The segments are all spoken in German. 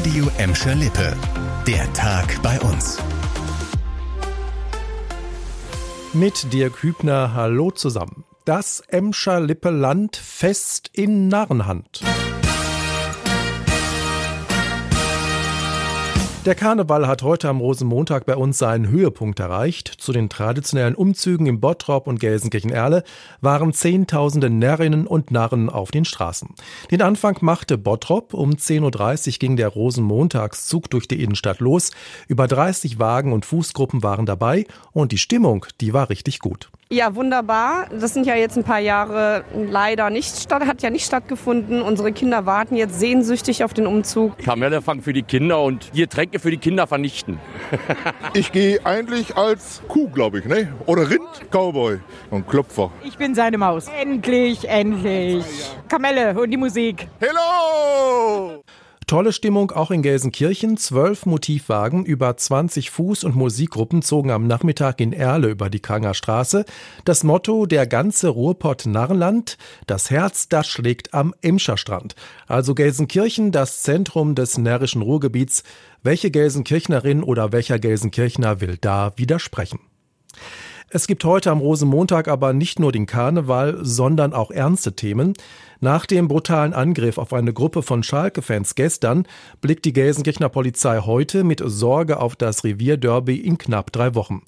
Radio Emscher Lippe. Der Tag bei uns. Mit Dirk Hübner, hallo zusammen. Das Emscher Lippe Land fest in Narrenhand. Der Karneval hat heute am Rosenmontag bei uns seinen Höhepunkt erreicht. Zu den traditionellen Umzügen im Bottrop und Gelsenkirchen-Erle waren Zehntausende Närrinnen und Narren auf den Straßen. Den Anfang machte Bottrop. Um 10.30 Uhr ging der Rosenmontagszug durch die Innenstadt los. Über 30 Wagen und Fußgruppen waren dabei und die Stimmung, die war richtig gut. Ja, wunderbar. Das sind ja jetzt ein paar Jahre leider nicht statt, hat ja nicht stattgefunden. Unsere Kinder warten jetzt sehnsüchtig auf den Umzug. Kamelfang für die Kinder und die Getränke für die Kinder vernichten. ich gehe eigentlich als Kuh, glaube ich, ne? Oder Rind, Cowboy und Klopfer. Ich bin seine Maus. Endlich, endlich. Kamelle und die Musik. Hello! Tolle Stimmung auch in Gelsenkirchen. Zwölf Motivwagen, über 20 Fuß- und Musikgruppen zogen am Nachmittag in Erle über die Kranger Straße. Das Motto der ganze Ruhrpott Narrenland, das Herz, das schlägt am Imscherstrand. Also Gelsenkirchen, das Zentrum des närrischen Ruhrgebiets. Welche Gelsenkirchnerin oder welcher Gelsenkirchner will da widersprechen? Es gibt heute am Rosenmontag aber nicht nur den Karneval, sondern auch ernste Themen. Nach dem brutalen Angriff auf eine Gruppe von Schalke-Fans gestern blickt die Gelsenkirchener Polizei heute mit Sorge auf das Revierderby in knapp drei Wochen.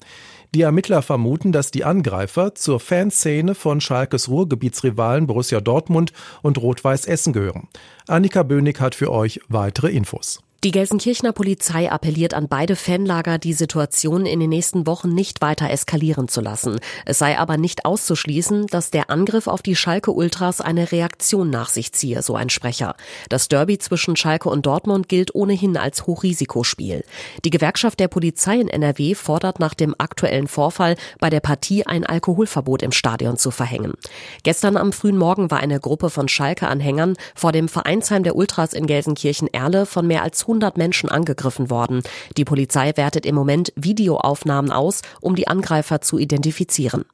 Die Ermittler vermuten, dass die Angreifer zur Fanszene von Schalkes Ruhrgebietsrivalen Borussia Dortmund und Rot-Weiß Essen gehören. Annika Bönig hat für euch weitere Infos. Die Gelsenkirchener Polizei appelliert an beide Fanlager, die Situation in den nächsten Wochen nicht weiter eskalieren zu lassen. Es sei aber nicht auszuschließen, dass der Angriff auf die Schalke Ultras eine Reaktion nach sich ziehe, so ein Sprecher. Das Derby zwischen Schalke und Dortmund gilt ohnehin als Hochrisikospiel. Die Gewerkschaft der Polizei in NRW fordert nach dem aktuellen Vorfall bei der Partie ein Alkoholverbot im Stadion zu verhängen. Gestern am frühen Morgen war eine Gruppe von Schalke-Anhängern vor dem Vereinsheim der Ultras in Gelsenkirchen-Erle von mehr als 100 Menschen angegriffen worden. Die Polizei wertet im Moment Videoaufnahmen aus, um die Angreifer zu identifizieren.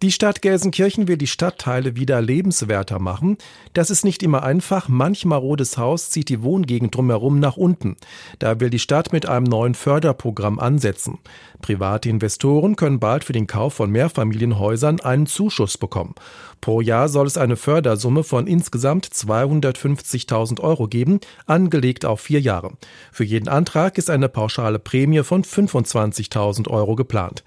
Die Stadt Gelsenkirchen will die Stadtteile wieder lebenswerter machen. Das ist nicht immer einfach. Manch marodes Haus zieht die Wohngegend drumherum nach unten. Da will die Stadt mit einem neuen Förderprogramm ansetzen. Private Investoren können bald für den Kauf von Mehrfamilienhäusern einen Zuschuss bekommen. Pro Jahr soll es eine Fördersumme von insgesamt 250.000 Euro geben, angelegt auf vier Jahre. Für jeden Antrag ist eine pauschale Prämie von 25.000 Euro geplant.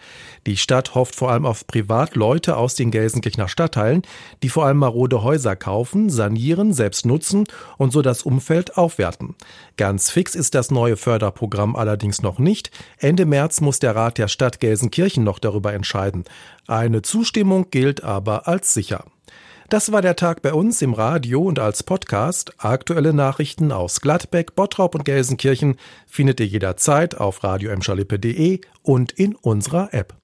Die Stadt hofft vor allem auf Privatleute aus den Gelsenkirchener Stadtteilen, die vor allem marode Häuser kaufen, sanieren, selbst nutzen und so das Umfeld aufwerten. Ganz fix ist das neue Förderprogramm allerdings noch nicht. Ende März muss der Rat der Stadt Gelsenkirchen noch darüber entscheiden. Eine Zustimmung gilt aber als sicher. Das war der Tag bei uns im Radio und als Podcast. Aktuelle Nachrichten aus Gladbeck, Bottrop und Gelsenkirchen findet ihr jederzeit auf radio und in unserer App.